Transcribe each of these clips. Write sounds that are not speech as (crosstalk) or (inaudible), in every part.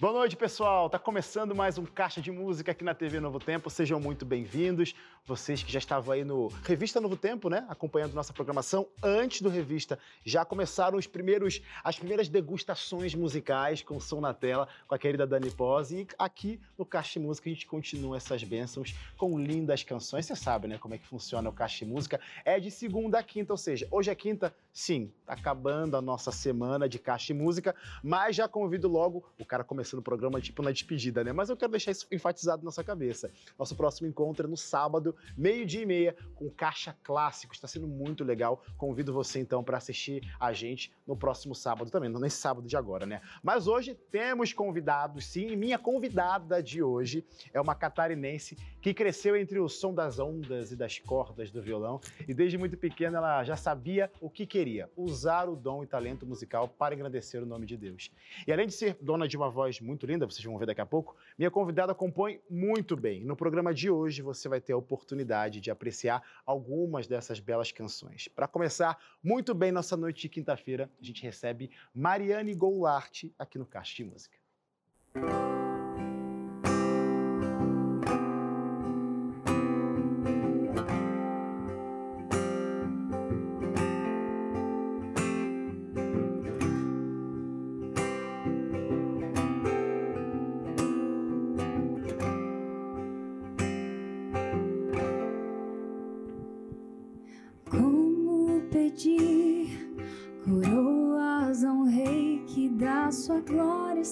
Boa noite, pessoal. Tá começando mais um Caixa de Música aqui na TV Novo Tempo. Sejam muito bem-vindos. Vocês que já estavam aí no Revista Novo Tempo, né, acompanhando nossa programação antes do Revista, já começaram os primeiros as primeiras degustações musicais com som na tela com a querida Dani Pose e aqui no Caixa de Música a gente continua essas bênçãos com lindas canções. Você sabe, né, como é que funciona o Caixa de Música? É de segunda a quinta, ou seja, hoje é quinta, sim, tá acabando a nossa semana de Caixa de Música, mas já convido logo o cara no programa, tipo na despedida, né? Mas eu quero deixar isso enfatizado na sua cabeça. Nosso próximo encontro é no sábado, meio-dia e meia, com Caixa Clássico. Está sendo muito legal. Convido você, então, para assistir a gente no próximo sábado também, não nesse sábado de agora, né? Mas hoje temos convidados, sim, e minha convidada de hoje é uma catarinense que cresceu entre o som das ondas e das cordas do violão e desde muito pequena ela já sabia o que queria, usar o dom e talento musical para engrandecer o nome de Deus. E além de ser dona de uma voz muito linda, vocês vão ver daqui a pouco, minha convidada compõe muito bem. No programa de hoje você vai ter a oportunidade de apreciar algumas dessas belas canções. Para começar muito bem nossa noite de quinta-feira, a gente recebe Mariane Goulart aqui no Caixa de Música.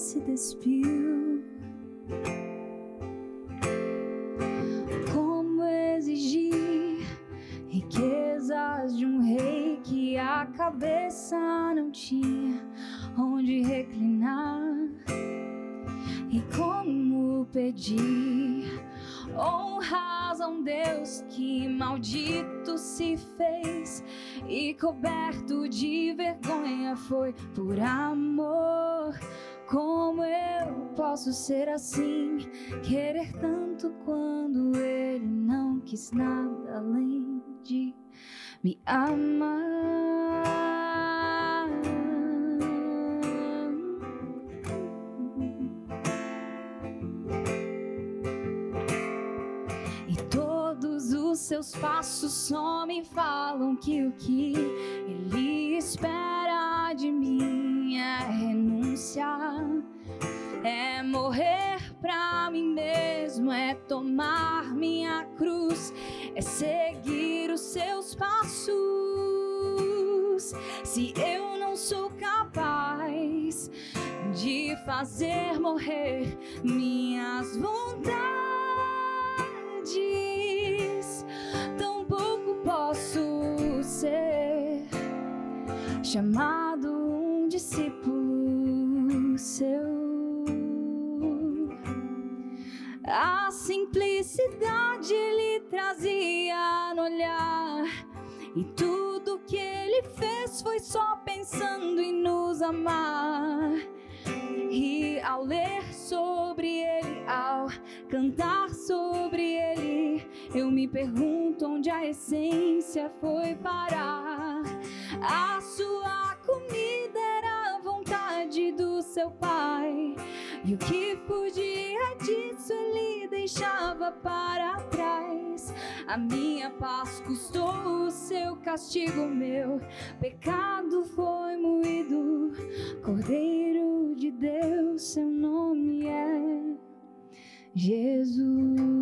Se despiu? Como exigir riquezas de um rei que a cabeça não tinha onde reclinar? E como pedir honras a um Deus que maldito se fez e coberto de vergonha foi por amor. Como eu posso ser assim, querer tanto quando ele não quis nada além de me amar? E todos os seus passos só me falam que o que ele espera mim é renunciar, é morrer pra mim mesmo, é tomar minha cruz, é seguir os seus passos. Se eu não sou capaz de fazer morrer minhas vontades, tampouco posso ser chamado discípulo seu. A simplicidade ele trazia no olhar. E tudo que ele fez foi só pensando em nos amar. E ao ler sobre ele, ao cantar sobre ele, eu me pergunto onde a essência foi parar. A sua comida era do seu pai. E o que podia disso ele deixava para trás. A minha paz custou o seu castigo, meu pecado foi moído. Cordeiro de Deus, seu nome é Jesus.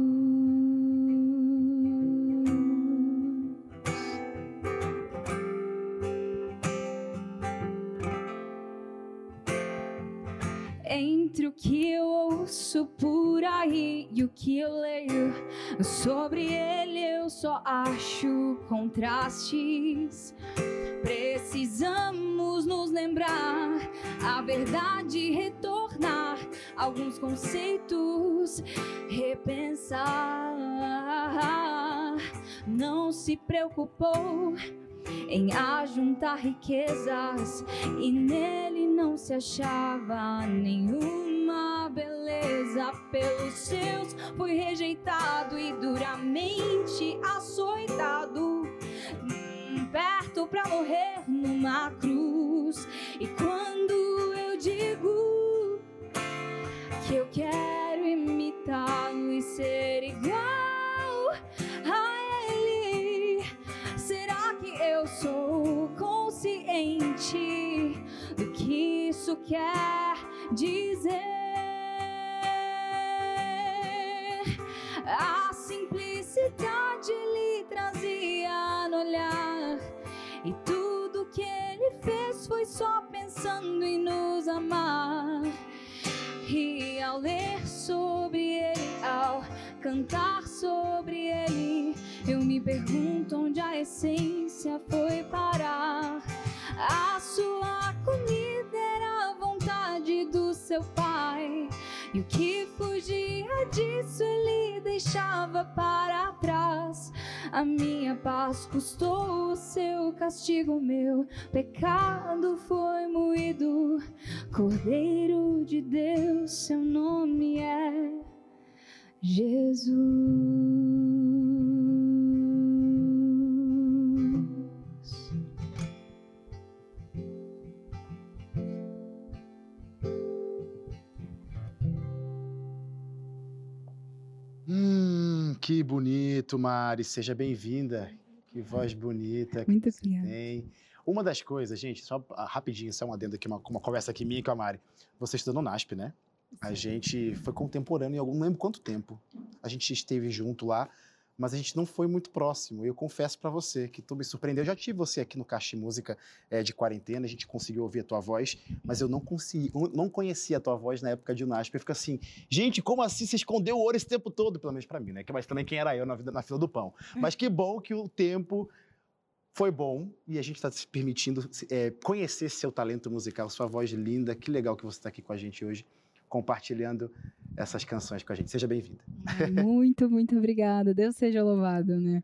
Entre o que eu ouço por aí e o que eu leio sobre ele, eu só acho contrastes. Precisamos nos lembrar a verdade, retornar alguns conceitos, repensar. Não se preocupou em ajuntar riquezas e nele não se achava nenhuma beleza. Pelos seus foi rejeitado e duramente açoitado, hum, perto para morrer numa cruz. E quando eu digo que eu quero imitá-lo e ser igual consciente do que isso quer dizer. A simplicidade lhe trazia no olhar e tudo que ele fez foi só pensando em nos amar. E ao ler sobre ele, ao cantar sobre ele, eu me pergunto onde a essência foi parar. A sua comida era a vontade do seu pai. E o que fugia disso ele deixava para trás. A minha paz custou o seu castigo, meu pecado foi moído. Cordeiro de Deus, seu nome é Jesus. Hum, que bonito, Mari. Seja bem-vinda. Que voz bonita que Muito obrigada. tem. Uma das coisas, gente, só ah, rapidinho, só um adendo aqui, uma, uma conversa aqui minha com a Mari. Você estudou no NASP, né? A gente foi contemporâneo em algum, não lembro quanto tempo. A gente esteve junto lá, mas a gente não foi muito próximo. Eu confesso pra você que tu me surpreendeu. Eu já tive você aqui no Caixa de Música eh, de quarentena, a gente conseguiu ouvir a tua voz, mas eu não consegui, não conhecia a tua voz na época de NASP. Eu fico assim, gente, como assim você escondeu o ouro esse tempo todo? Pelo menos pra mim, né? Que- Mas também quem era eu na, vida, na fila do pão. (laughs) Mas que bom que o tempo foi bom e a gente está se permitindo eh, conhecer seu talento musical, sua voz linda. Que legal que você está aqui com a gente hoje, compartilhando essas canções com a gente. Seja bem-vinda. Muito, muito obrigada. Deus seja louvado, né?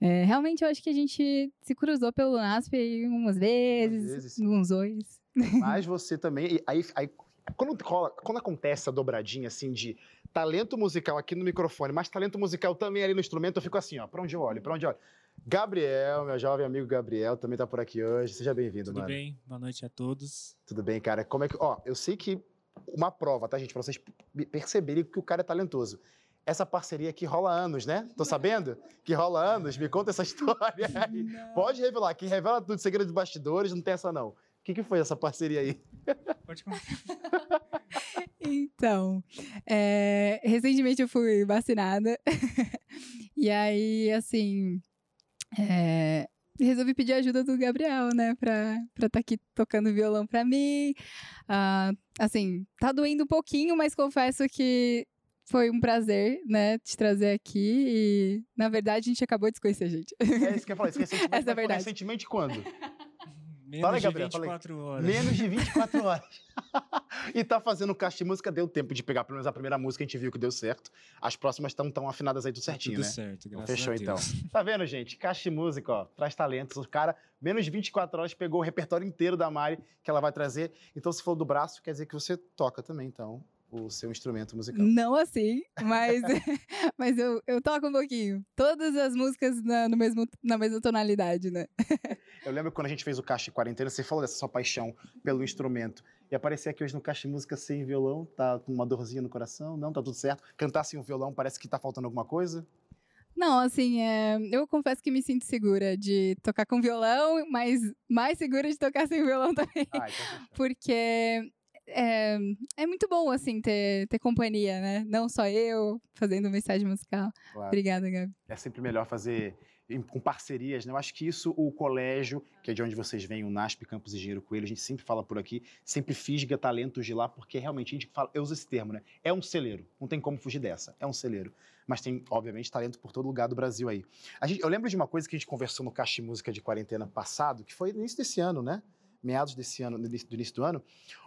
É, realmente eu acho que a gente se cruzou pelo NASP aí umas vezes, vezes, sim. uns dois. Mas você também. e Aí, aí quando, rola- quando acontece essa dobradinha assim de talento musical aqui no microfone, mas talento musical também ali no instrumento, eu fico assim, ó, pra onde eu olho, pra onde eu olho. Gabriel, meu jovem amigo Gabriel, também tá por aqui hoje. Seja bem-vindo, Tudo mano. bem? Boa noite a todos. Tudo bem, cara? Como é que. Ó, eu sei que uma prova, tá, gente? Pra vocês perceberem que o cara é talentoso. Essa parceria aqui rola anos, né? Tô sabendo? Que rola anos. Me conta essa (laughs) história aí. Pode revelar. Quem revela tudo, segredo dos bastidores, não tem essa, não. O que, que foi essa parceria aí? Pode contar. (laughs) Então, é, recentemente eu fui vacinada. (laughs) e aí, assim, é, resolvi pedir ajuda do Gabriel, né? Pra estar tá aqui tocando violão pra mim. Ah, assim, tá doendo um pouquinho, mas confesso que foi um prazer, né? Te trazer aqui. E, na verdade, a gente acabou de se conhecer, gente. É isso que eu falei. Isso recentemente, Essa é verdade. recentemente quando? Menos Fala aí, de Gabriel, fala aí. 24 horas. Menos de 24 (laughs) horas. (laughs) e tá fazendo caixa de música, deu tempo de pegar pelo menos a primeira música, a gente viu que deu certo. As próximas estão tão afinadas aí tudo Tá certinho, Tudo né? certo, Então, graças fechou a então. Deus. Tá vendo, gente? Caixa de música, ó, traz talentos. O cara, menos de 24 horas, pegou o repertório inteiro da Mari que ela vai trazer. Então, se for do braço, quer dizer que você toca também, então, o seu instrumento musical. Não assim, mas, (laughs) mas eu, eu toco um pouquinho. Todas as músicas na, no mesmo, na mesma tonalidade, né? (laughs) Eu lembro quando a gente fez o Caixa Quarentena, você falou dessa sua paixão pelo instrumento. E aparecer aqui hoje no Caixa de Música sem violão, tá com uma dorzinha no coração? Não, tá tudo certo? Cantar sem o violão parece que tá faltando alguma coisa? Não, assim, é, eu confesso que me sinto segura de tocar com violão, mas mais segura de tocar sem violão (laughs) também. Ah, então fechou. Porque é, é muito bom, assim, ter, ter companhia, né? Não só eu fazendo mensagem musical. Claro. Obrigada, Gabi. É sempre melhor fazer com parcerias, né? Eu acho que isso o colégio, que é de onde vocês vêm, o NASP Campos Engenheiro Coelho, a gente sempre fala por aqui, sempre fisga talentos de lá, porque realmente a gente fala, eu uso esse termo, né? É um celeiro, não tem como fugir dessa, é um celeiro. Mas tem, obviamente, talento por todo lugar do Brasil aí. A gente- eu lembro de uma coisa que a gente conversou no Caixa de Música de Quarentena passado, que foi no início desse ano, né? Meados desse ano, do início, do ano.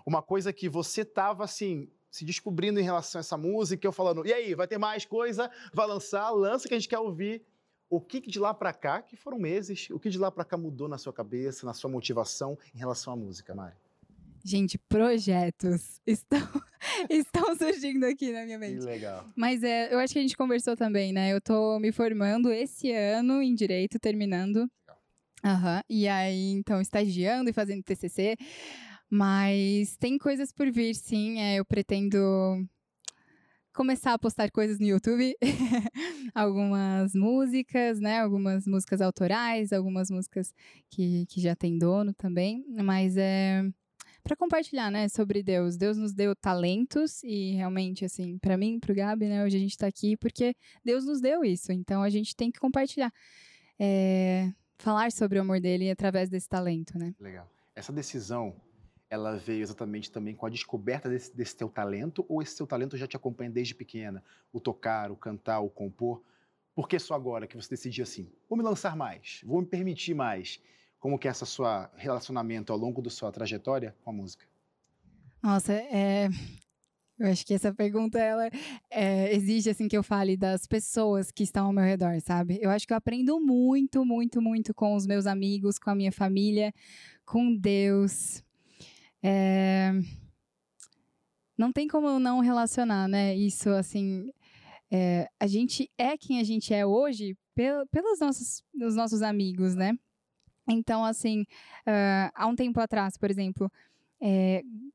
Uma coisa que você tava, assim, se descobrindo em relação a essa música, eu falando, e aí, vai ter mais coisa? Vai lançar? Lança que a gente quer ouvir. O que que de lá pra cá, que foram meses, o que de lá pra cá mudou na sua cabeça, na sua motivação em relação à música, Mari? Gente, projetos estão, (laughs) estão surgindo aqui na minha Que mente. legal. Mas é, eu acho que a gente conversou também, né? Eu tô me formando esse ano em Direito, terminando. Aham. E aí, então, estagiando e fazendo TCC. Mas tem coisas por vir, sim. É, eu pretendo começar a postar coisas no YouTube, (laughs) algumas músicas, né? Algumas músicas autorais, algumas músicas que, que já tem dono também, mas é para compartilhar, né, sobre Deus. Deus nos deu talentos e realmente, assim, para mim, para o Gabi, né, hoje a gente está aqui porque Deus nos deu isso. Então a gente tem que compartilhar, é, falar sobre o amor dele através desse talento, né? Legal. Essa decisão ela veio exatamente também com a descoberta desse, desse teu talento ou esse teu talento já te acompanha desde pequena? O tocar, o cantar, o compor? Por que só agora que você decidiu assim, vou me lançar mais, vou me permitir mais? Como que é esse seu relacionamento ao longo da sua trajetória com a música? Nossa, é, eu acho que essa pergunta ela é, exige assim que eu fale das pessoas que estão ao meu redor, sabe? Eu acho que eu aprendo muito, muito, muito com os meus amigos, com a minha família, com Deus. É... Não tem como não relacionar, né? Isso, assim, é... a gente é quem a gente é hoje pel pelos nossos, os nossos amigos, né? Então, assim, uh, há um tempo atrás, por exemplo,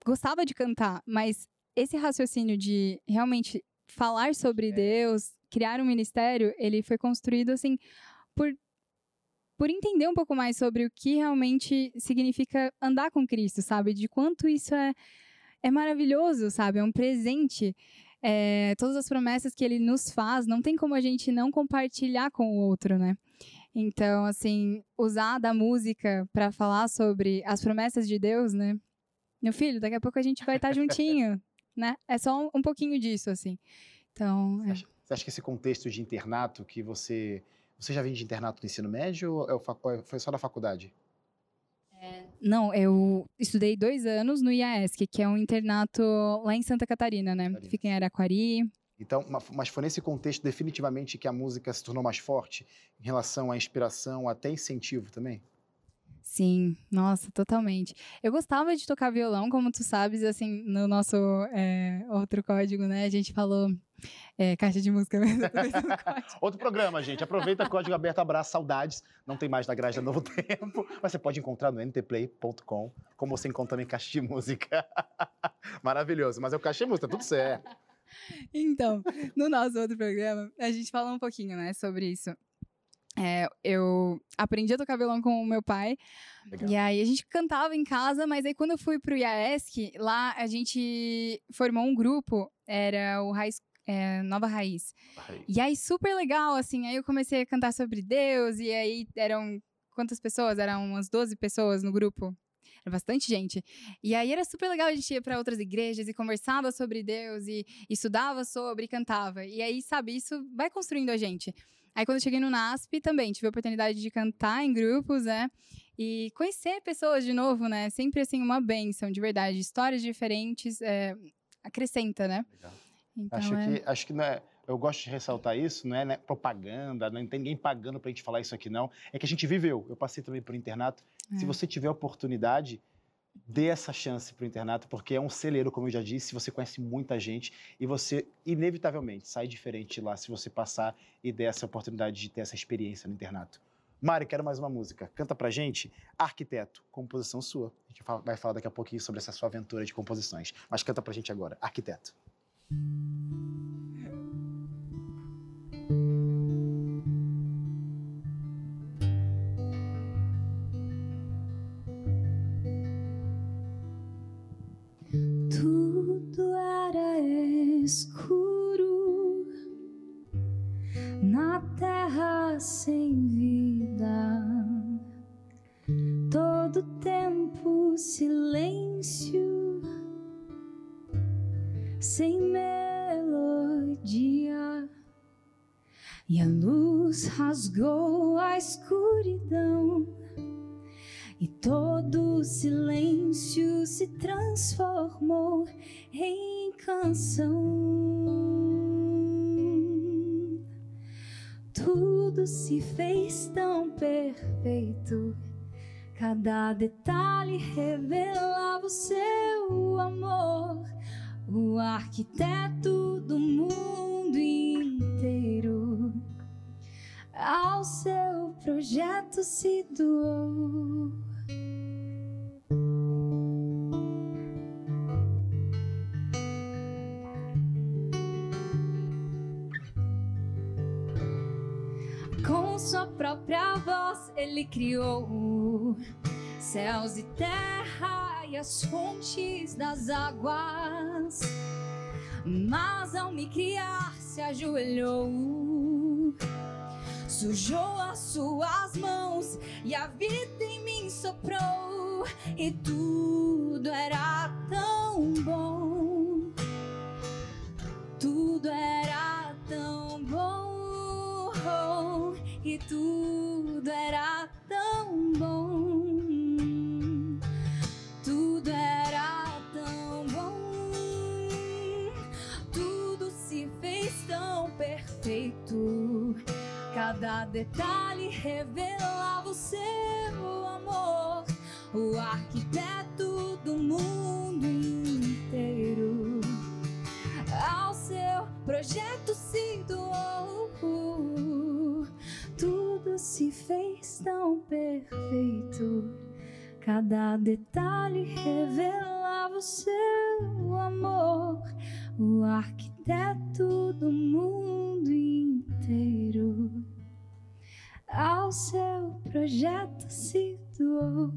gostava de cantar, mas esse raciocínio de realmente falar sobre é. Deus, criar um ministério, ele foi construído assim por por entender um pouco mais sobre o que realmente significa andar com Cristo, sabe? De quanto isso é, é maravilhoso, sabe? É um presente. É, todas as promessas que ele nos faz, não tem como a gente não compartilhar com o outro, né? Então, assim, usar da música para falar sobre as promessas de Deus, né? Meu filho, daqui a pouco a gente vai estar tá (laughs) juntinho, né? É só um, um, pouquinho disso, assim. Então. Você, é. acha, você acha que esse contexto de internato que você você já vinha de internato no ensino médio ou é foi só na faculdade? É, não, eu estudei dois anos no IAESC, que é um internato lá em Santa Catarina, né? Catarina. Fica em Araquari. Então, mas foi nesse contexto definitivamente que a música se tornou mais forte em relação à inspiração, até incentivo também? Sim, nossa, totalmente. Eu gostava de tocar violão, como tu sabes, assim, no nosso é, outro código, né? A gente falou é, caixa de música mesmo. (laughs) Outro programa, gente. Aproveita código aberto, abraço, saudades. Não tem mais na grade da Novo (laughs) Tempo, mas você pode encontrar no ntplay.com, como você encontra também caixa de música. (laughs) Maravilhoso, mas é o caixa de música, tá tudo certo. Então, no nosso outro programa, a gente falou um pouquinho, né, sobre isso. É, eu aprendi a tocar violão com o meu pai. Legal. E aí a gente cantava em casa, mas aí quando eu fui pro IAESC, lá a gente formou um grupo, era o é, Nova Raiz. Raiz. E aí super legal, assim, aí eu comecei a cantar sobre Deus, e aí eram quantas pessoas? Eram umas 12 pessoas no grupo. Era bastante gente. E aí era super legal, a gente ia para outras igrejas e conversava sobre Deus e, e estudava sobre e cantava. E aí, sabe, isso vai construindo a gente. Aí quando eu cheguei no NASP também tive a oportunidade de cantar em grupos, né? E conhecer pessoas de novo, né? Sempre assim uma benção, de verdade. Histórias diferentes é, acrescenta, né? Legal. Então, acho, é... que, acho que não é, eu gosto de ressaltar isso, não é né, propaganda, não tem ninguém pagando para a gente falar isso aqui, não. É que a gente viveu. Eu passei também por internato. É. Se você tiver oportunidade, dê essa chance para o internato, porque é um celeiro, como eu já disse, você conhece muita gente e você, inevitavelmente, sai diferente lá se você passar e der essa oportunidade de ter essa experiência no internato. Mari, quero mais uma música. Canta pra gente Arquiteto, composição sua. A gente vai falar daqui a pouquinho sobre essa sua aventura de composições. Mas canta pra gente agora, Arquiteto. sem silêncio, sem melodia. E a luz rasgou a escuridão, e todo silêncio se transformou em canção. tudo se fez tão perfeito. Cada detalhe revelava o seu amor, o arquiteto do mundo inteiro. Ao seu projeto se doou. Com sua própria voz, ele criou o céus e terra e as fontes das águas. Mas ao me criar, se ajoelhou, sujou as suas mãos e a vida em mim soprou, e tudo era tão bom, tudo era tão bom, e tudo era tão bom. Tudo era tão bom, tudo se fez tão perfeito. Cada detalhe revelava o seu amor, o arquiteto do mundo inteiro. Ao seu projeto se doou, se fez tão perfeito. Cada detalhe revelava o seu amor, o arquiteto do mundo inteiro. Ao seu projeto se doou.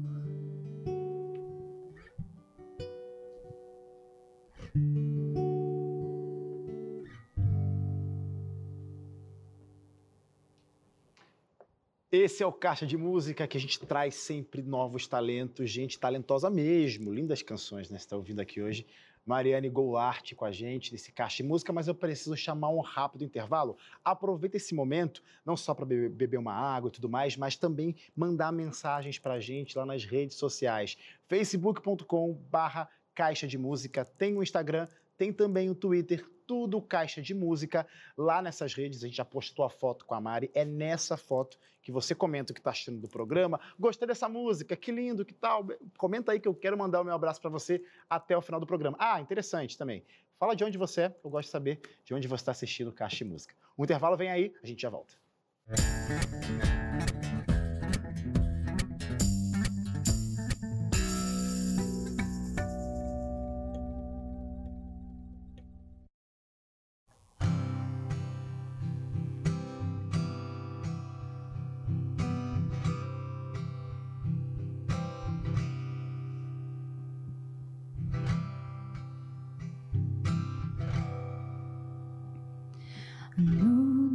Esse é o Caixa de Música que a gente traz sempre novos talentos, gente talentosa mesmo, lindas canções, né? Você está ouvindo aqui hoje. Mariane Goulart com a gente nesse Caixa de Música, mas eu preciso chamar um rápido intervalo. Aproveita esse momento, não só para beber, uma água e tudo mais, mas também mandar mensagens para a gente lá nas redes sociais. facebook.com barra Caixa de Música, tem o Instagram, tem também o Twitter, tudo Caixa de Música. Lá nessas redes, a gente já postou a foto com a Mari. É nessa foto que você comenta o que está achando do programa. Gostei dessa música, que lindo, que tal? Comenta aí que eu quero mandar o meu abraço para você até o final do programa. Ah, interessante também. Fala de onde você é, eu gosto de saber de onde você está assistindo Caixa de Música. O intervalo vem aí, a gente já volta. No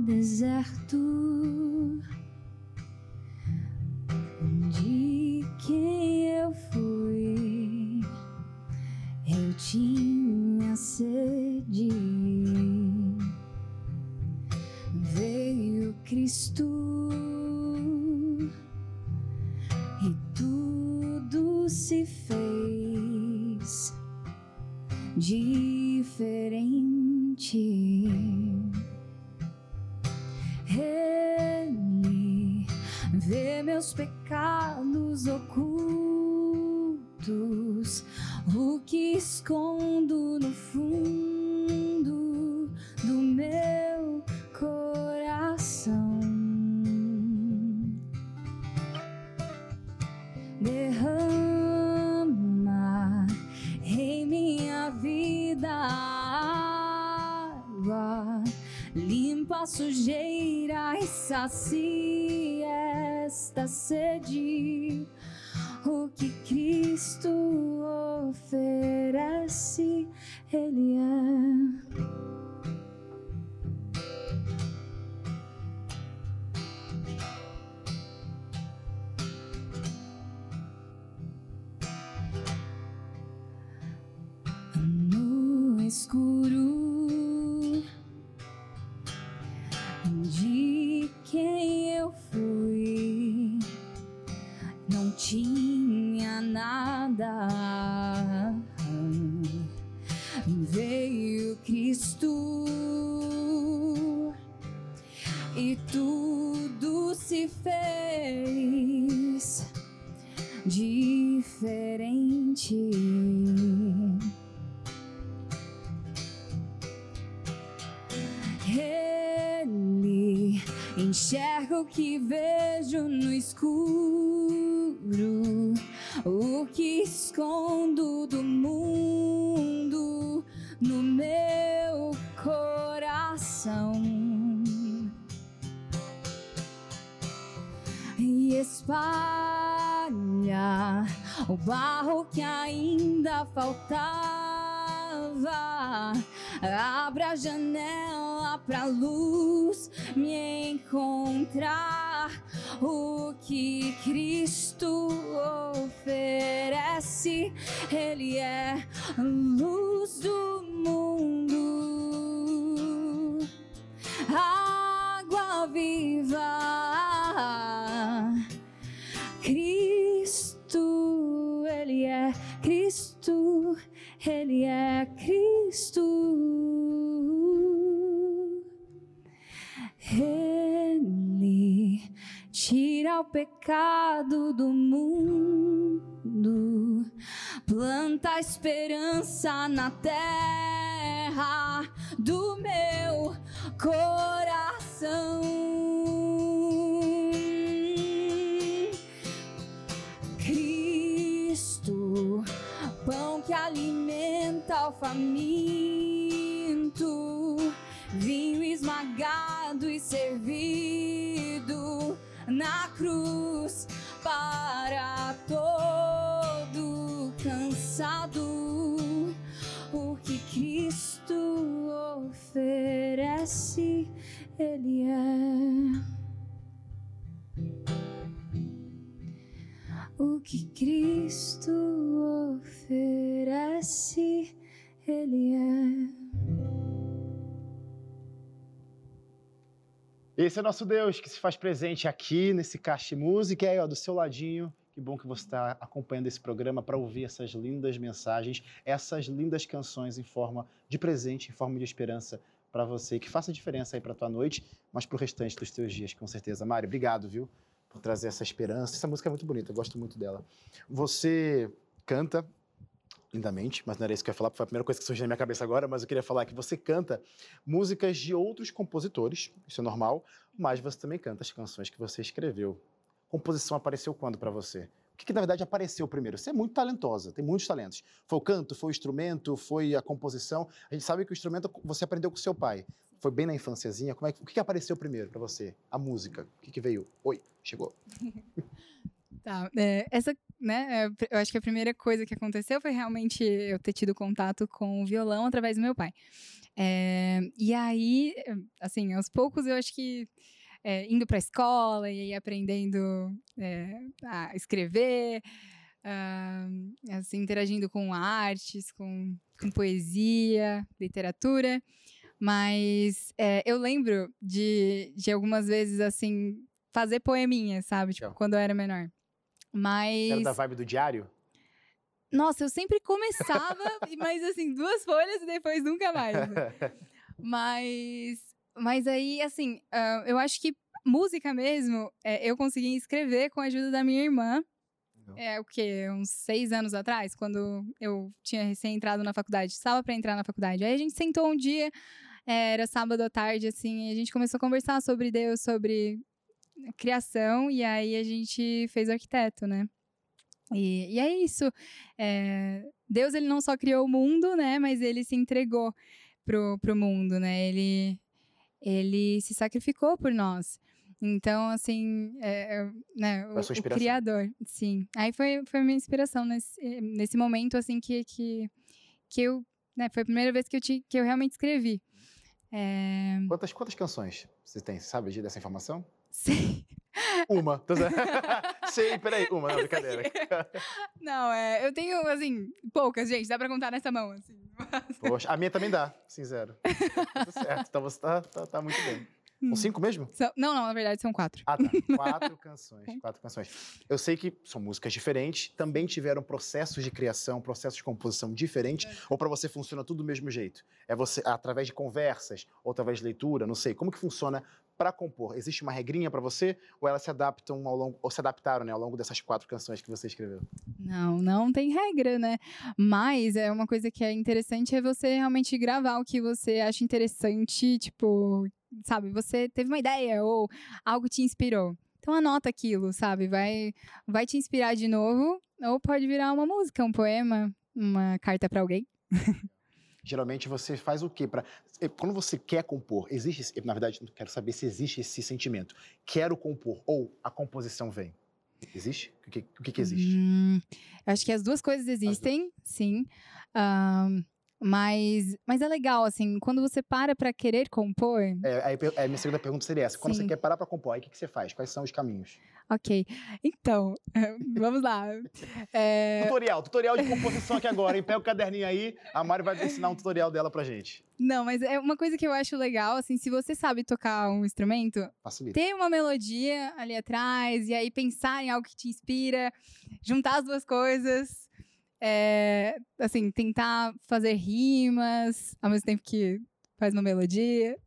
deserto sacia esta sede. O que vejo no escuro, o que escondo do mundo no meu coração. espalha o barro que ainda faltava. Abre a janela pra luz me O que Cristo oferece, Ele é luz do mundo, água viva. Cristo, pecado do mundo, planta esperança na terra do meu coração. Cristo, pão que alimenta o faminto, vinho esmagado e servido na cruz para todo cansado. O que Cristo oferece, Ele é. O que Cristo oferece, Ele é. Esse é nosso Deus que se faz presente aqui nesse de Música. Aí, ó, do seu ladinho, que bom que você está acompanhando esse programa para ouvir essas lindas mensagens, essas lindas canções em forma de presente, em forma de esperança para você, que faça diferença aí para tua noite, mas para o restante dos teus dias, com certeza. Mari, obrigado, viu, por trazer essa esperança. Essa música é muito bonita, eu gosto muito dela. Você canta lindamente, mas não era isso que eu ia falar, foi a primeira coisa que surgiu na minha cabeça agora, mas eu queria falar que você canta músicas de outros compositores, isso é normal, mas você também canta as canções que você escreveu. Composição apareceu quando para você? O que, que, na verdade apareceu primeiro? Você é muito talentosa, tem muitos talentos. Foi o canto, foi o instrumento, foi a composição. A gente sabe que o instrumento você aprendeu com seu pai. Foi bem na infânciazinha. Como é que, o que, que apareceu primeiro para você? A música. O que, veio? Oi, chegou. (laughs) Tá, é, essa, né, eu acho que a primeira coisa que aconteceu foi realmente eu ter tido contato com o violão através do meu pai. É, e aí, assim, aos poucos eu acho que é, indo para a escola e aí aprendendo é, a escrever, uh, assim, interagindo com artes, com, com poesia, literatura. Mas é, eu lembro de, de algumas vezes, assim, fazer poeminha, sabe? Tipo, quando eu era menor. Mas. Era da vibe do diário? Nossa, eu sempre começava, (laughs) mas assim, duas folhas e depois nunca mais. (laughs) mas. Mas aí, assim, uh, eu acho que música mesmo, é, eu consegui escrever com a ajuda da minha irmã. Não. É o quê? Uns seis anos atrás, quando eu tinha recém entrado na faculdade, estava para entrar na faculdade. Aí a gente sentou um dia, é, era sábado à tarde, assim, e a gente começou a conversar sobre Deus, sobre criação, e aí a gente fez arquiteto, né? E, e é isso. É, Deus, ele não só criou o mundo, né? Mas ele se entregou pro, pro mundo, né? Ele, ele se sacrificou por nós. Então, assim, é, né, o, o, criador, sim. Aí foi, foi minha inspiração nesse, nesse momento, assim, que, que, que eu, né, foi a primeira vez que eu, te, que eu realmente escrevi. É... Quantas, quantas canções você tem, sabe dessa informação? Sim. Uma. (laughs) Sim, peraí, uma, não, brincadeira. Não, é, eu tenho, assim, poucas, gente, dá pra contar nessa mão, assim. Poxa, a minha também dá, sim, zero. Tudo certo, então você tá, tá, tá muito bem. São cinco mesmo? São, não, não, na verdade são quatro. Ah, tá. (laughs) Quatro canções. Quatro canções. Eu sei que são músicas diferentes, também tiveram processos de criação, processos de composição diferentes, é. ou para você funciona tudo do mesmo jeito? É você através de conversas, ou através de leitura, não sei. Como que funciona para compor? Existe uma regrinha para você ou elas se adaptam ao longo ou se adaptaram, né, ao longo dessas quatro canções que você escreveu? Não, não tem regra, né? Mas é uma coisa que é interessante é você realmente gravar o que você acha interessante, tipo, sabe, você teve uma ideia ou algo te inspirou. Então anota aquilo, sabe? Vai vai te inspirar de novo ou pode virar uma música, um poema, uma carta para alguém. (laughs) Geralmente você faz o quê para eh, quando você quer compor, existe, na verdade, quero saber se existe esse sentimento. Quero compor ou a composição vem. Existe? O que, o que, que existe? Hum, eu acho que as duas coisas existem, sim. Ahn, mas, mas é legal, assim, quando você para pra querer compor. É, aí, aí minha segunda pergunta seria essa. Quando você Sim. quer parar pra compor, aí o que, que você faz? Quais são os caminhos? Ok. Então, (laughs) vamos lá. É, Tutorial, tutorial de composição aqui agora, hein? Pega o caderninho aí, a Mari vai ensinar um tutorial dela pra gente. não, mas é uma coisa que eu acho legal, assim, se você sabe tocar um instrumento, Facilita. ter uma melodia ali atrás e aí pensar em algo que te inspira, juntar as duas coisas, é, assim, tentar fazer rimas ao mesmo tempo que faz uma melodia.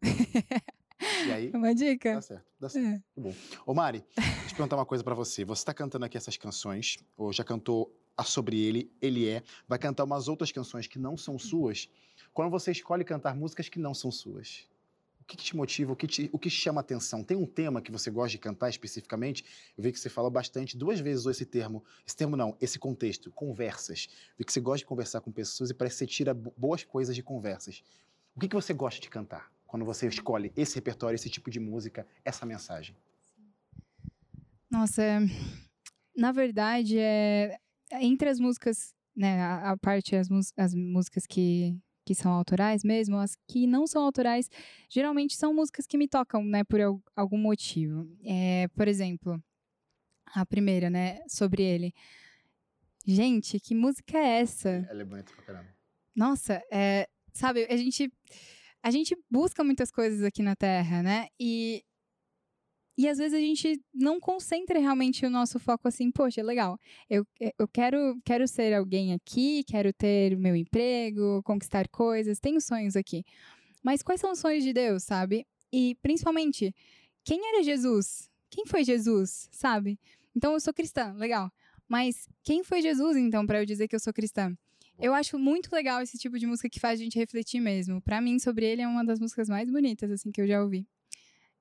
E aí, (laughs) uma dica? dá certo, dá certo. É. Bom. Ô Mari, deixa eu perguntar uma coisa pra você. Você tá cantando aqui essas canções, ou já cantou a Sobre Ele, Ele É, vai cantar umas outras canções que não são suas. Quando você escolhe cantar músicas que não são suas, que, que te motiva, o que te, o que te chama atenção? Tem um tema que você gosta de cantar especificamente? Eu vi que você falou bastante, duas vezes esse termo, esse termo não, esse contexto, conversas. Vi que você gosta de conversar com pessoas e parece que você tira bo- boas coisas de conversas. O que, que você gosta de cantar quando você escolhe esse repertório, esse tipo de música, essa mensagem? Nossa, é- na verdade, é entre as músicas, né, a, a parte as, as músicas que que são autorais mesmo, as que não são autorais, geralmente são músicas que me tocam, né, por al- algum motivo. É, por exemplo, a primeira, né, sobre ele. Gente, que música é essa? Ela é bonita pra caramba. Nossa, é, sabe, a gente, a gente busca muitas coisas aqui na Terra, né? E, e às vezes a gente não concentra realmente o nosso foco assim, poxa, legal, eu, eu quero, quero ser alguém aqui, quero ter meu emprego, conquistar coisas, tenho sonhos aqui. Mas quais são os sonhos de Deus, sabe? E principalmente, quem era Jesus? Quem foi Jesus, sabe? Então eu sou cristã, legal. Mas quem foi Jesus, então, para eu dizer que eu sou cristã? Eu acho muito legal esse tipo de música que faz a gente refletir mesmo. Pra mim, sobre ele é uma das músicas mais bonitas, assim, que eu já ouvi.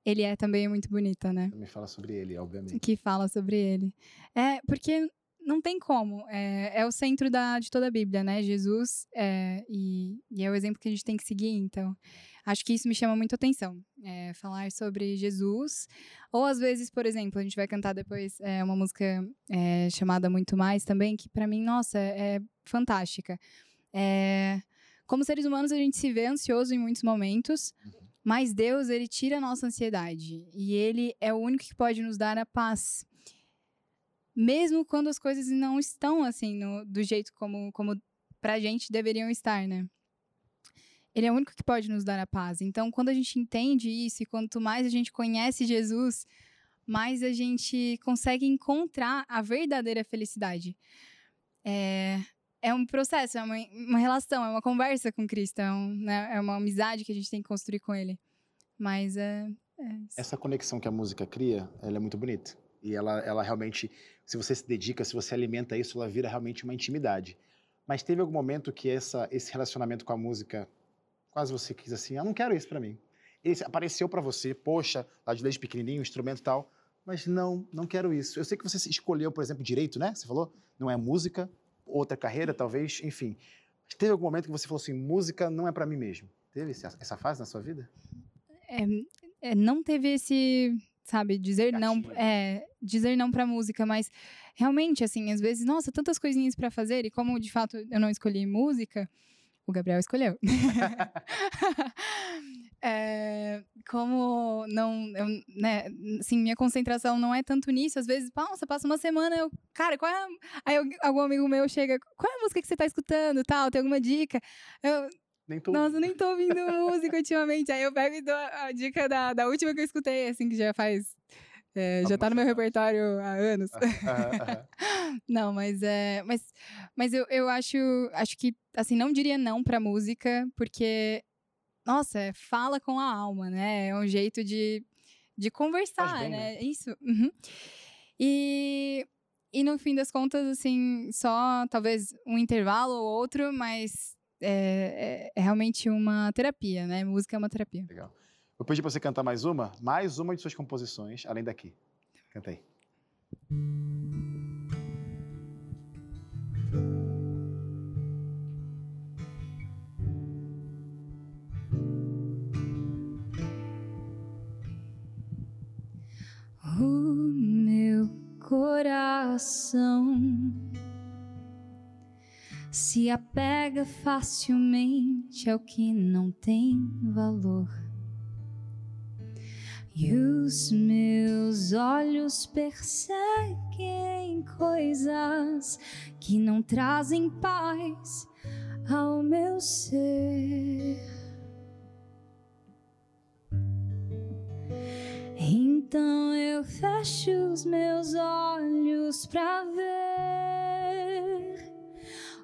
Ele é também muito bonita, né? Me fala sobre ele, obviamente. Que fala sobre ele. É, porque não tem como. É, é o centro da, de toda a Bíblia, né? Jesus é, e, e é o exemplo que a gente tem que seguir, então. Acho que isso me chama muito atenção. é, falar sobre Jesus. Ou às vezes, por exemplo, a gente vai cantar depois é, uma música é, chamada Muito Mais também, que pra mim, nossa, é, fantástica. É, como seres humanos, a gente se vê ansioso em muitos momentos, mas Deus, ele tira a nossa ansiedade. E ele é o único que pode nos dar a paz. Mesmo quando as coisas não estão assim, no- do jeito como, como pra gente deveriam estar, né? Ele é o único que pode nos dar a paz. Então, quando a gente entende isso e quanto mais a gente conhece Jesus, mais a gente consegue encontrar a verdadeira felicidade. É, é um processo, é uma, uma relação, é uma conversa com Cristo, é, um, né, é uma amizade que a gente tem que construir com Ele. Mas é, é. Essa conexão que a música cria, ela é muito bonita. E ela, ela realmente, se você se dedica, se você alimenta isso, ela vira realmente uma intimidade. Mas teve algum momento que essa, esse relacionamento com a música, quase você quis assim, eu não quero isso pra mim. Esse apareceu pra você, poxa, lá de desde pequenininho, instrumento e tal, mas não, não quero isso. Eu sei que você escolheu, por exemplo, direito, né? Você falou, não é música, outra carreira, talvez, enfim. Mas teve algum momento que você falou assim, música não é pra mim mesmo. Teve essa fase na sua vida? é, não teve esse, sabe, dizer não, Gatilho. é, dizer não pra música, mas realmente, assim, às vezes, nossa, tantas coisinhas pra fazer, e como de fato eu não escolhi música, o Gabriel escolheu. (laughs) (laughs) É, como não, eu, né, assim, minha concentração não é tanto nisso, às vezes, nossa, passa uma semana, eu, cara, qual é a... Aí eu- algum amigo meu chega, qual é a música que você tá escutando, tal, tem alguma dica? Eu, Nem tô nossa, eu nem tô ouvindo música ultimamente. Aí eu pego e dou a dica da, da última que eu escutei, assim, que já faz. é, já tá no meu repertório há anos. Aham. (laughs) não, mas é. Mas, mas eu, eu acho, acho que, assim, não diria não pra música, porque, nossa, é, fala com a alma, né? É um jeito de, de conversar, bem, né? Isso. uhum. E. E no fim das contas, assim, só talvez um intervalo ou outro, mas é, é- é realmente uma terapia, né? Música é uma terapia. Legal. Vou pedir pra você cantar mais uma, mais uma de suas composições, além daqui. Canta aí. O meu coração se apega facilmente ao que não tem valor. E os meus olhos perseguem coisas que não trazem paz ao meu ser. Então eu fecho os meus olhos para ver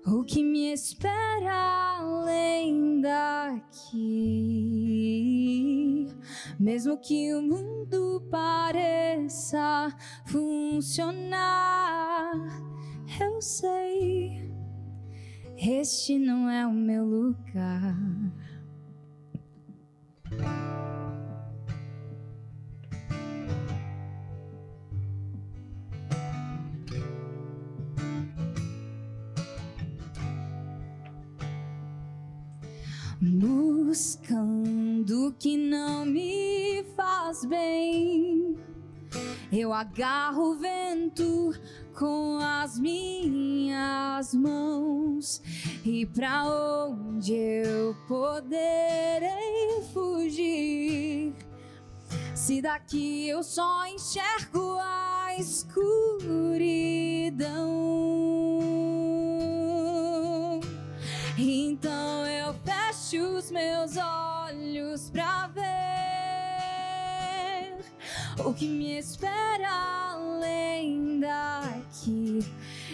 o que me espera além daqui. Mesmo que o mundo pareça funcionar, eu sei, este não é o meu lugar. Buscando o que não me faz bem. Eu agarro o vento com as minhas mãos e para onde eu poderei fugir? Se daqui eu só enxergo a escuridão, então os meus olhos pra ver o que me espera além daqui.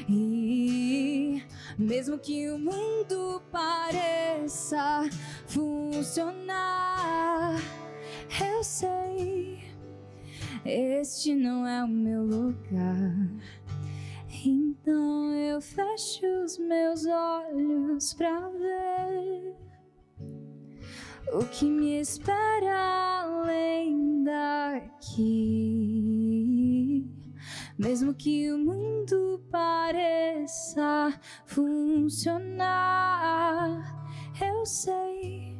E mesmo que o mundo pareça funcionar, eu sei, este não é o meu lugar. Então eu fecho os meus olhos pra ver o que me espera além daqui. Mesmo que o mundo pareça funcionar, eu sei,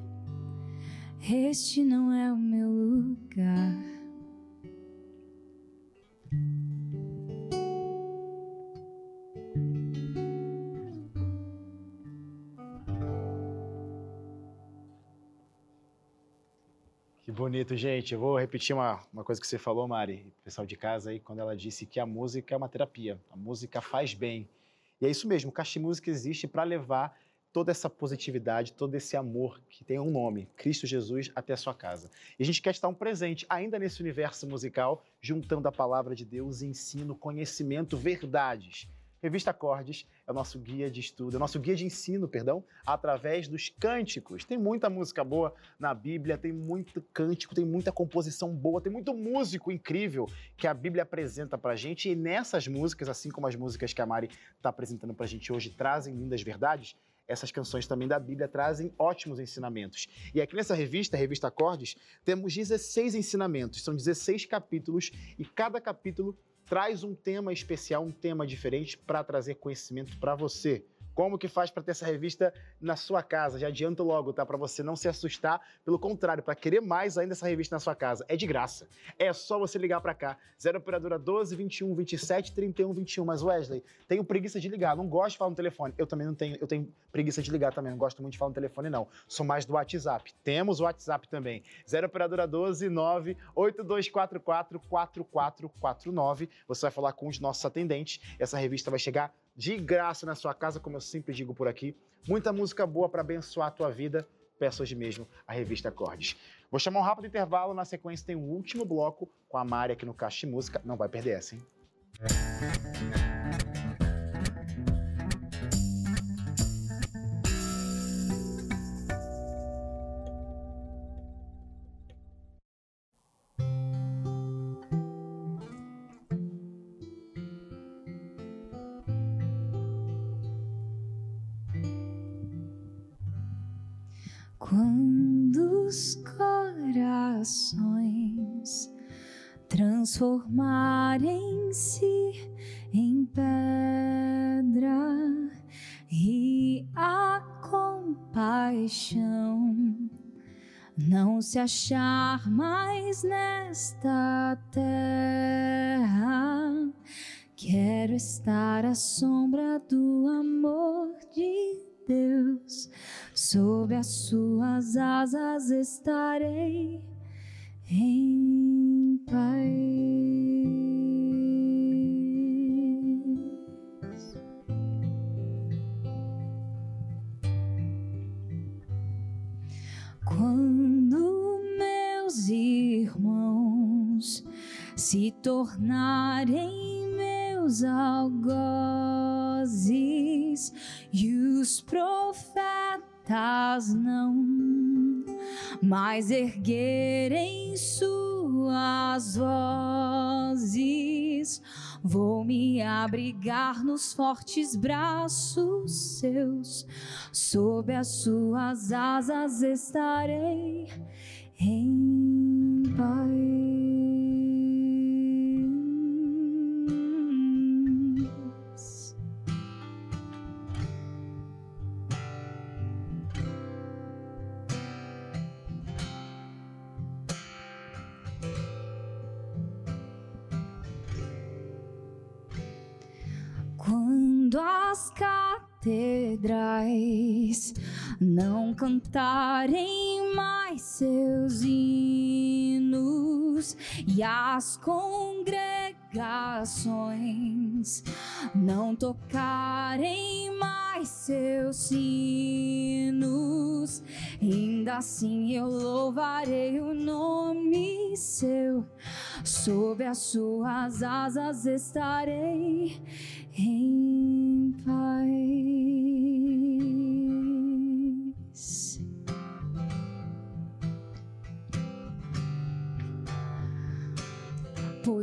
este não é o meu lugar. Bonito, gente. Eu vou repetir uma, uma coisa que você falou, Mari, pessoal de casa aí, quando ela disse que a música é uma terapia, a música faz bem. E é isso mesmo, Caixa Música existe para levar toda essa positividade, todo esse amor que tem um nome, Cristo Jesus, até a sua casa. E a gente quer estar um presente ainda nesse universo musical, juntando a palavra de Deus, ensino, conhecimento, verdades. Revista Acordes é o nosso guia de estudo, é o nosso guia de ensino, perdão, através dos cânticos. Tem muita música boa na Bíblia, tem muito cântico, tem muita composição boa, tem muito músico incrível que a Bíblia apresenta pra gente. E nessas músicas, assim como as músicas que a Mari está apresentando pra gente hoje, trazem lindas verdades, essas canções também da Bíblia trazem ótimos ensinamentos. E aqui nessa revista, a revista Acordes, temos 16 ensinamentos, são 16 capítulos e cada capítulo traz um tema especial, um tema diferente para trazer conhecimento para você. Como que faz para ter essa revista na sua casa? Já adianto logo, tá? Para você não se assustar. Pelo contrário, para querer mais ainda essa revista na sua casa. É de graça. É só você ligar para cá. 0 operadora 12 21 27 31 21. Mas Wesley, tenho preguiça de ligar. Não gosto de falar no telefone. Eu também não tenho. Eu tenho preguiça de ligar também. Não gosto muito de falar no telefone, não. Sou mais do WhatsApp. Temos o WhatsApp também. 0 operadora 12 9 8244 4449. Você vai falar com os nossos atendentes. Essa revista vai chegar de graça na sua casa, como eu sempre digo por aqui. Muita música boa para abençoar a tua vida. Peça hoje mesmo a revista Acordes. Vou chamar um rápido intervalo, na sequência tem o um último bloco com a Mari aqui no Caixa de Música. Não vai perder essa, hein? Se achar mais nesta terra, Quero estar à sombra do amor de Deus, sob as suas asas estarei em paz. Se tornarem meus algozes e os profetas não mais erguerem suas vozes, vou me abrigar nos fortes braços seus, sob as suas asas estarei em paz. Não cantarem mais seus hinos e as congregações não tocarem mais seus sinos, ainda assim eu louvarei o nome seu, sob as suas asas estarei em paz.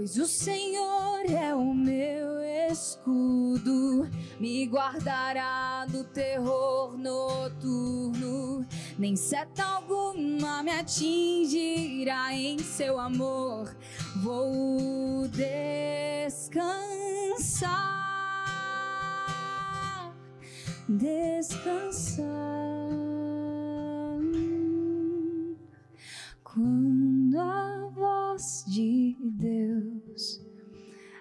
Pois o Senhor é o meu escudo, me guardará do terror noturno. Nem seta alguma me atingirá em seu amor. Vou descansar, descansar. Quando a voz de Deus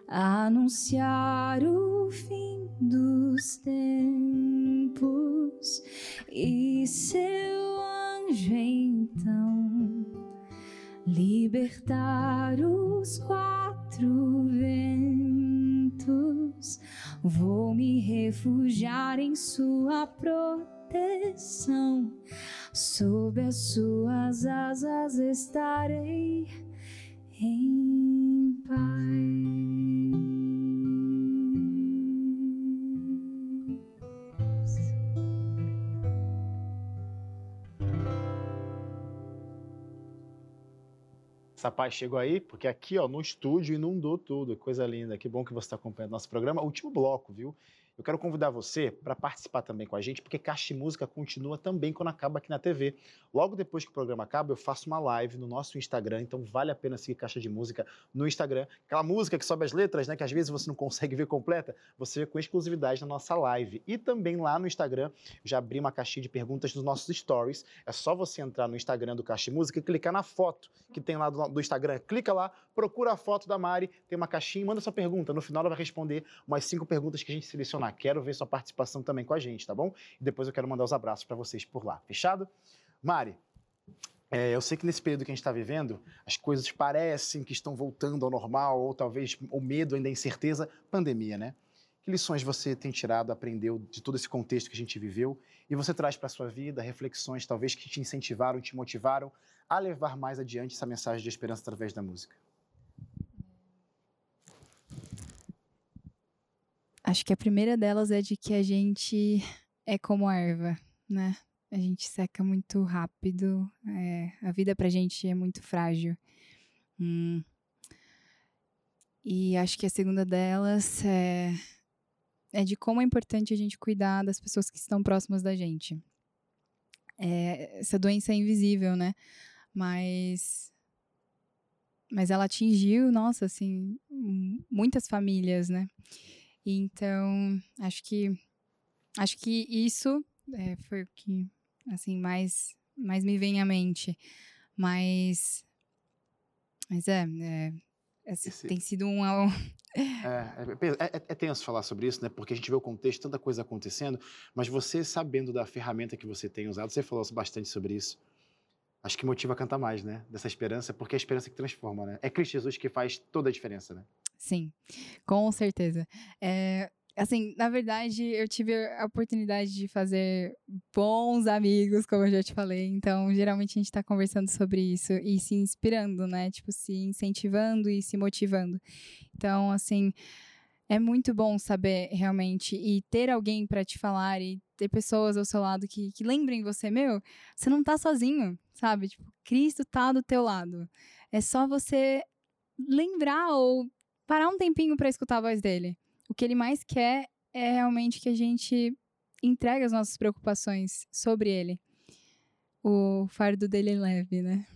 anunciar o fim dos tempos e seu anjo então libertar os quatro ventos, vou me refugiar em sua proteção. Sob as suas asas estarei em. Essa paz chegou aí, porque aqui, ó, no estúdio inundou tudo. Coisa linda. Que bom que você está acompanhando nosso programa. Último bloco, viu? Eu quero convidar você para participar também com a gente, porque Caixa de Música continua também quando acaba aqui na TV. Logo depois que o programa acaba, eu faço uma live no nosso Instagram, então vale a pena seguir Caixa de Música no Instagram. Aquela música que sobe as letras, né, que às vezes você não consegue ver completa, você vê com exclusividade na nossa live. E também lá no Instagram, já abri uma caixinha de perguntas dos nossos stories. É só você entrar no Instagram do Caixa de Música e clicar na foto que tem lá do, do Instagram. Clica lá, procura a foto da Mari, tem uma caixinha, manda sua pergunta. No final ela vai responder umas cinco perguntas que a gente selecionar. Quero ver sua participação também com a gente, tá bom? E depois eu quero mandar os abraços para vocês por lá. Fechado? Mari, é, eu sei que nesse período que a gente está vivendo, as coisas parecem que estão voltando ao normal, ou talvez o medo ainda a incerteza, pandemia, né? Que lições você tem tirado, aprendeu de todo esse contexto que a gente viveu e você traz para a sua vida reflexões talvez que te incentivaram, te motivaram a levar mais adiante essa mensagem de esperança através da música? Acho que a primeira delas é de que a gente é como a erva, né? A gente seca muito rápido, é, a vida pra gente é muito frágil. Hum. E acho que a segunda delas é, é de como é importante a gente cuidar das pessoas que estão próximas da gente. É, essa doença é invisível, né? Mas mas ela atingiu, nossa, assim, muitas famílias, né? Então, acho que acho que isso é, foi o que assim mais mais me vem à mente. Mas mas é, é esse Esse- tem sido um, (laughs) É, é, é, é, tenso falar sobre isso, né? Porque a gente vê o contexto, tanta coisa acontecendo, mas você sabendo da ferramenta que você tem usado, você falou bastante sobre isso. Acho que motiva a cantar mais, né? Dessa esperança, porque é a esperança que transforma, né? É Cristo Jesus que faz toda a diferença, né? Sim, com certeza. É, assim, na verdade, eu tive a oportunidade de fazer bons amigos, como eu já te falei. Então, geralmente a gente está conversando sobre isso e se inspirando, né? Tipo, se incentivando e se motivando. Então, assim, é muito bom saber realmente e ter alguém para te falar e ter pessoas ao seu lado que, que lembrem você, meu, você não tá sozinho, sabe? Tipo, Cristo tá do teu lado. É só você lembrar ou parar um tempinho para escutar a voz dele. O que ele mais quer é realmente que a gente entregue as nossas preocupações sobre ele. O fardo dele é leve, né?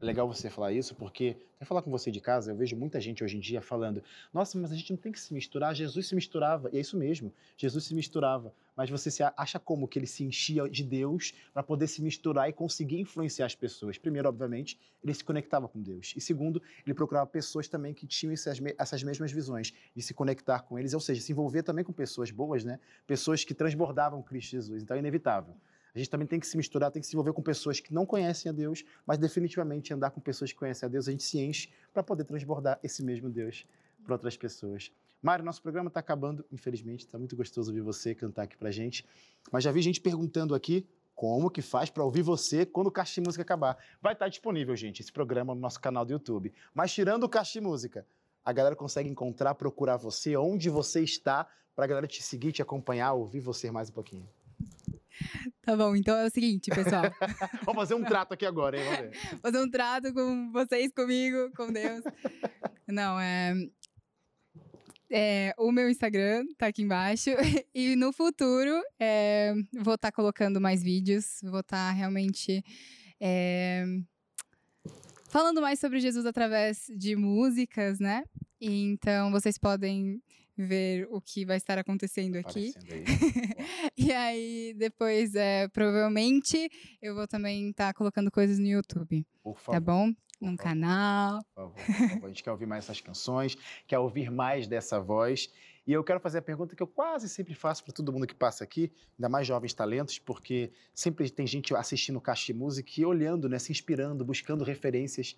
É legal você falar isso, porque até falar com você de casa, eu vejo muita gente hoje em dia falando: nossa, mas a gente não tem que se misturar. Jesus se misturava, e é isso mesmo, Jesus se misturava. Mas você se acha como que ele se enchia de Deus para poder se misturar e conseguir influenciar as pessoas? Primeiro, obviamente, ele se conectava com Deus. E segundo, ele procurava pessoas também que tinham essas, mesmas visões de se conectar com eles, ou seja, se envolver também com pessoas boas, né? Pessoas que transbordavam Cristo Jesus. Então é inevitável. A gente também tem que se misturar, tem que se envolver com pessoas que não conhecem a Deus, mas definitivamente andar com pessoas que conhecem a Deus, a gente se enche para poder transbordar esse mesmo Deus para outras pessoas. Mário, nosso programa está acabando, infelizmente, está muito gostoso ouvir você cantar aqui para gente. Mas já vi gente perguntando aqui como que faz para ouvir você quando o Caixa de Música acabar. Vai estar tá disponível, gente, esse programa no nosso canal do YouTube. Mas tirando o Caixa de Música, a galera consegue encontrar, procurar você, onde você está, para a galera te seguir, te acompanhar, ouvir você mais um pouquinho. Tá bom, então é o seguinte, pessoal. (laughs) Vamos fazer um trato aqui agora, hein? Vamos. (laughs) Fazer um trato com vocês, comigo, com Deus. Não, é. É, o meu Instagram tá aqui embaixo. (laughs) E no futuro, é, vou estar tá colocando mais vídeos. Vou estar tá realmente. É, falando mais sobre Jesus através de músicas, né? E, então, vocês podem ver o que vai estar acontecendo aqui. Aí. (laughs) e aí, depois, é, provavelmente, eu vou também estar tá colocando coisas no YouTube. Por tá favor. Tá bom? Num canal. Por favor, por favor. A gente quer ouvir mais essas canções, quer ouvir mais dessa voz. E eu quero fazer a pergunta que eu quase sempre faço para todo mundo que passa aqui, ainda mais jovens talentos, porque sempre tem gente assistindo Caixa de Música e olhando, né, se inspirando, buscando referências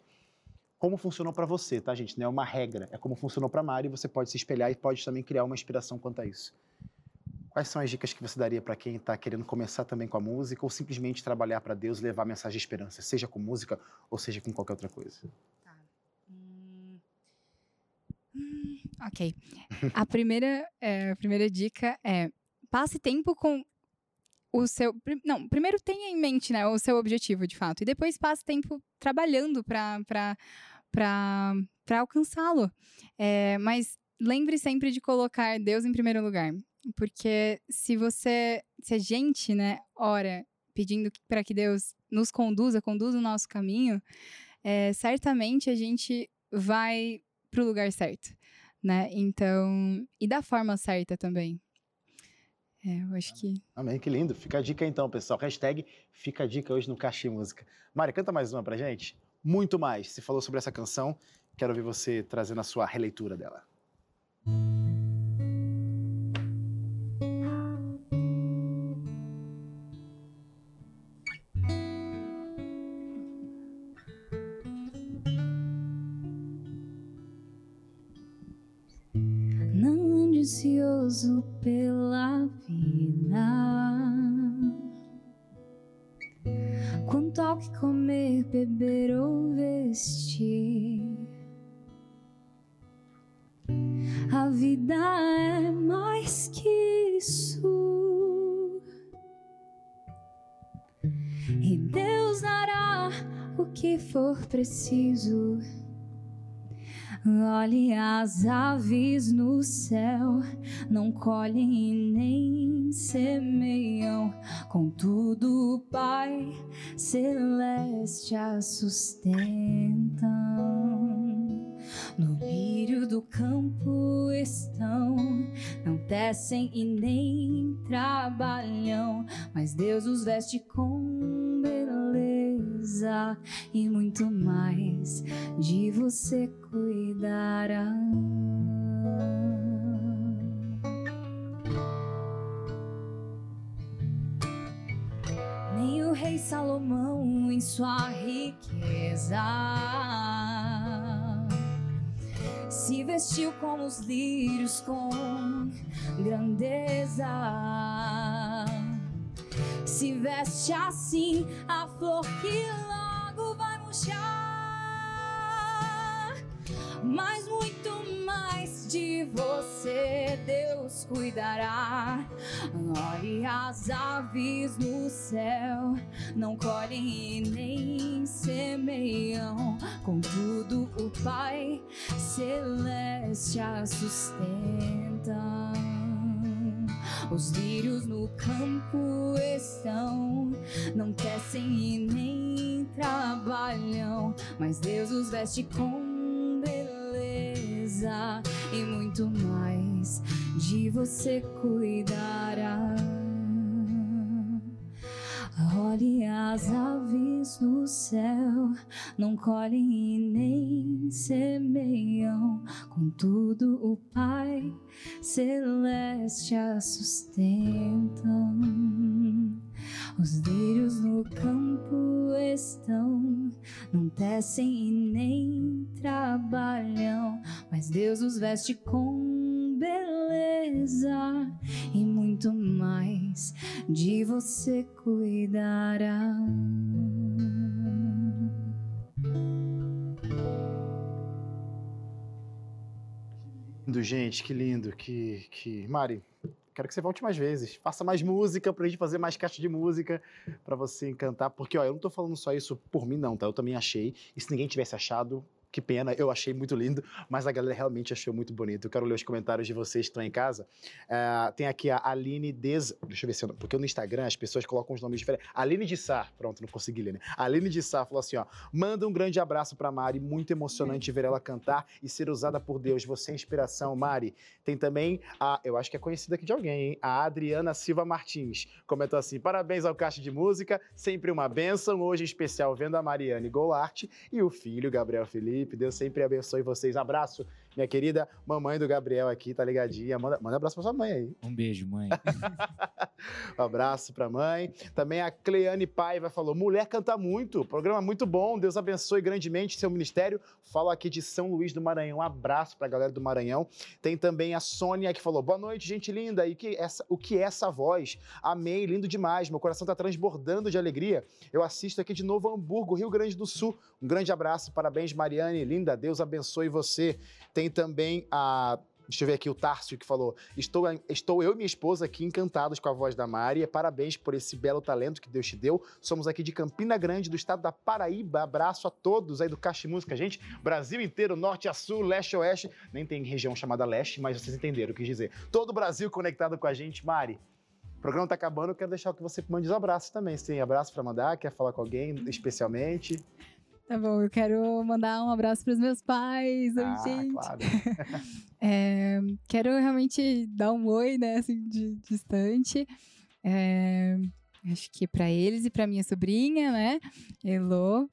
como funcionou para você, tá, gente? Não é uma regra, é como funcionou para Mari, você pode se espelhar e pode também criar uma inspiração quanto a isso. Quais são as dicas que você daria para quem está querendo começar também com a música ou simplesmente trabalhar para Deus, levar a mensagem de esperança, seja com música ou seja com qualquer outra coisa? Tá. Hum... Hum, ok. A primeira, é, a primeira dica é passe tempo com o seu. Não, primeiro tenha em mente né, o seu objetivo de fato, e depois passe tempo trabalhando para alcançá-lo. É, mas lembre sempre de colocar Deus em primeiro lugar. Porque se você, se a gente, né, ora pedindo para que Deus nos conduza, conduza o nosso caminho, é, certamente a gente vai para o lugar certo, né? Então, e da forma certa também. É, eu acho que. Amém, que lindo. Fica a dica então, pessoal. Hashtag fica a dica hoje no Caixa Música. Mari, canta mais uma pra gente? Muito mais. Você falou sobre essa canção, quero ver você trazendo a sua releitura dela. Preciso. Olhe as aves no céu, não colhem e nem semeiam, contudo o Pai celeste as sustentam. No lírio do campo estão, não tecem e nem trabalham, mas Deus os veste com e muito mais de você cuidará. Nem o rei Salomão em sua riqueza se vestiu como os lírios com grandeza se veste assim a flor que logo vai murchar, mas muito mais de você Deus cuidará. Olhe as aves no céu, não colhem e nem semeiam, contudo o Pai celeste a sustenta. Os lírios no campo estão, não tecem e nem trabalham, mas Deus os veste com beleza e muito mais de você cuidará. Olhe as aves no céu, não colhem e nem semeiam, contudo o Pai celeste a sustentam. Os lírios no campo estão, não tecem e nem trabalham, mas Deus os veste com beleza e muito mais de você cuidará. Lindo, gente, que lindo. Que, que... Mari, quero que você volte mais vezes. Faça mais música pra gente fazer mais caixa de música pra você encantar. Porque, ó, eu não tô falando só isso por mim, não, tá? Eu também achei. E se ninguém tivesse achado, que pena, eu achei muito lindo, mas a galera realmente achou muito bonito. Eu quero ler os comentários de vocês que estão em casa. É, tem aqui a Aline Des... Deixa eu ver se eu... Porque no Instagram as pessoas colocam os nomes diferentes. Aline de Sá, pronto, não consegui ler, né? Aline de Sá falou assim, ó, manda um grande abraço pra Mari, muito emocionante ver ela cantar e ser usada por Deus. Você é inspiração, Mari. Tem também a, eu acho que é conhecida aqui de alguém, hein? A Adriana Silva Martins comentou assim, parabéns ao Caixa de Música, sempre uma benção, hoje em especial vendo a Mariane Goulart e o filho Gabriel Felipe. Deus sempre abençoe vocês. Abraço, minha querida mamãe do Gabriel aqui, tá ligadinha. Manda, manda abraço pra sua mãe aí. Um beijo, mãe. (laughs) um abraço pra mãe. Também a Cleane Paiva falou: mulher canta muito, programa muito bom. Deus abençoe grandemente seu ministério. Falo aqui de São Luís do Maranhão. Um abraço pra galera do Maranhão. Tem também a Sônia que falou: boa noite, gente linda. E que essa, o que é essa voz? Amei, lindo demais. Meu coração tá transbordando de alegria. Eu assisto aqui de Novo Hamburgo, Rio Grande do Sul. Um grande abraço, parabéns, Mariane, linda. Deus abençoe você. Tem também a Deixa eu ver aqui o Tárcio que falou: estou, estou eu e minha esposa aqui encantados com a voz da Mari. Parabéns por esse belo talento que Deus te deu. Somos aqui de Campina Grande, do estado da Paraíba. Abraço a todos aí do Caixa Música, gente. Brasil inteiro, norte a sul, leste a oeste. Nem tem região chamada leste, mas vocês entenderam o que dizer. Todo o Brasil conectado com a gente. Mari, o programa tá acabando, eu quero deixar que você mande os abraços também. Você tem abraço para mandar? Quer falar com alguém especialmente? Tá bom, eu quero mandar um abraço para os meus pais, ah, gente. claro. (laughs) É, quero realmente dar um oi, né, assim, de distante. É, acho que para eles e para minha sobrinha, né, Elo.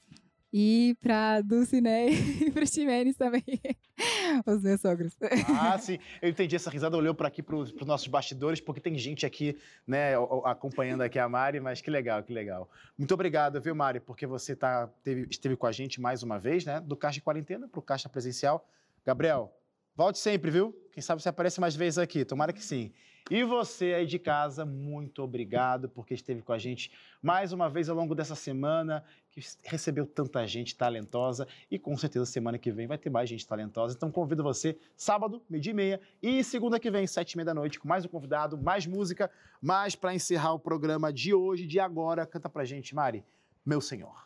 E pra Dulcinea (laughs) e pro Ximenes também, (laughs) os meus sogros. Ah, (laughs) sim. Eu entendi essa risada, olhou para aqui pros, pros nossos bastidores, porque tem gente aqui, né, o- o- acompanhando aqui a Mari, mas que legal, que legal. Muito obrigado, viu, Mari, porque você tá, teve- esteve com a gente mais uma vez, né, do Caixa de Quarentena pro Caixa Presencial. Gabriel, volte sempre, viu? Quem sabe você aparece mais vezes aqui, tomara que sim. E você aí de casa, muito obrigado porque esteve com a gente mais uma vez ao longo dessa semana, que recebeu tanta gente talentosa e com certeza semana que vem vai ter mais gente talentosa. Então convido você sábado, meio-dia e meia, e segunda que vem, sete e meia da noite, com mais um convidado, mais música, mas para encerrar o programa de hoje, de agora, canta pra gente, Mari, Meu Senhor.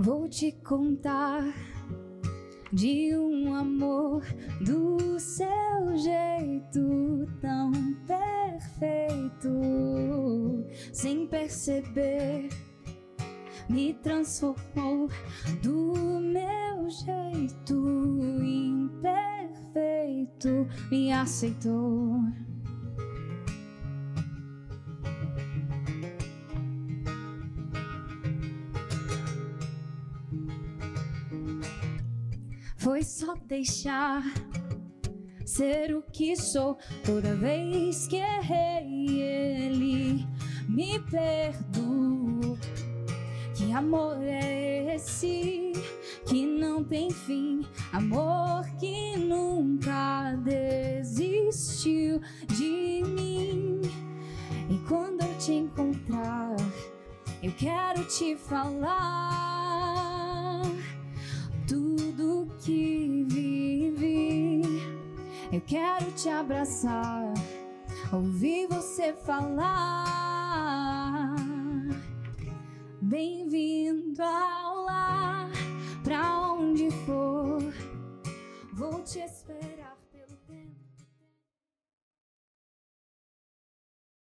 Vou te contar de um amor do seu jeito tão perfeito, sem perceber, me transformou do meu jeito imperfeito. me aceitou. Só deixar ser o que sou toda vez que errei. Ele me perdoou. Que amor é esse que não tem fim? Amor que nunca desistiu de mim. E quando eu te encontrar, eu quero te falar que vive. Eu quero te abraçar, ouvir você falar. Bem-vindo ao lar, pra onde for, vou te esperar.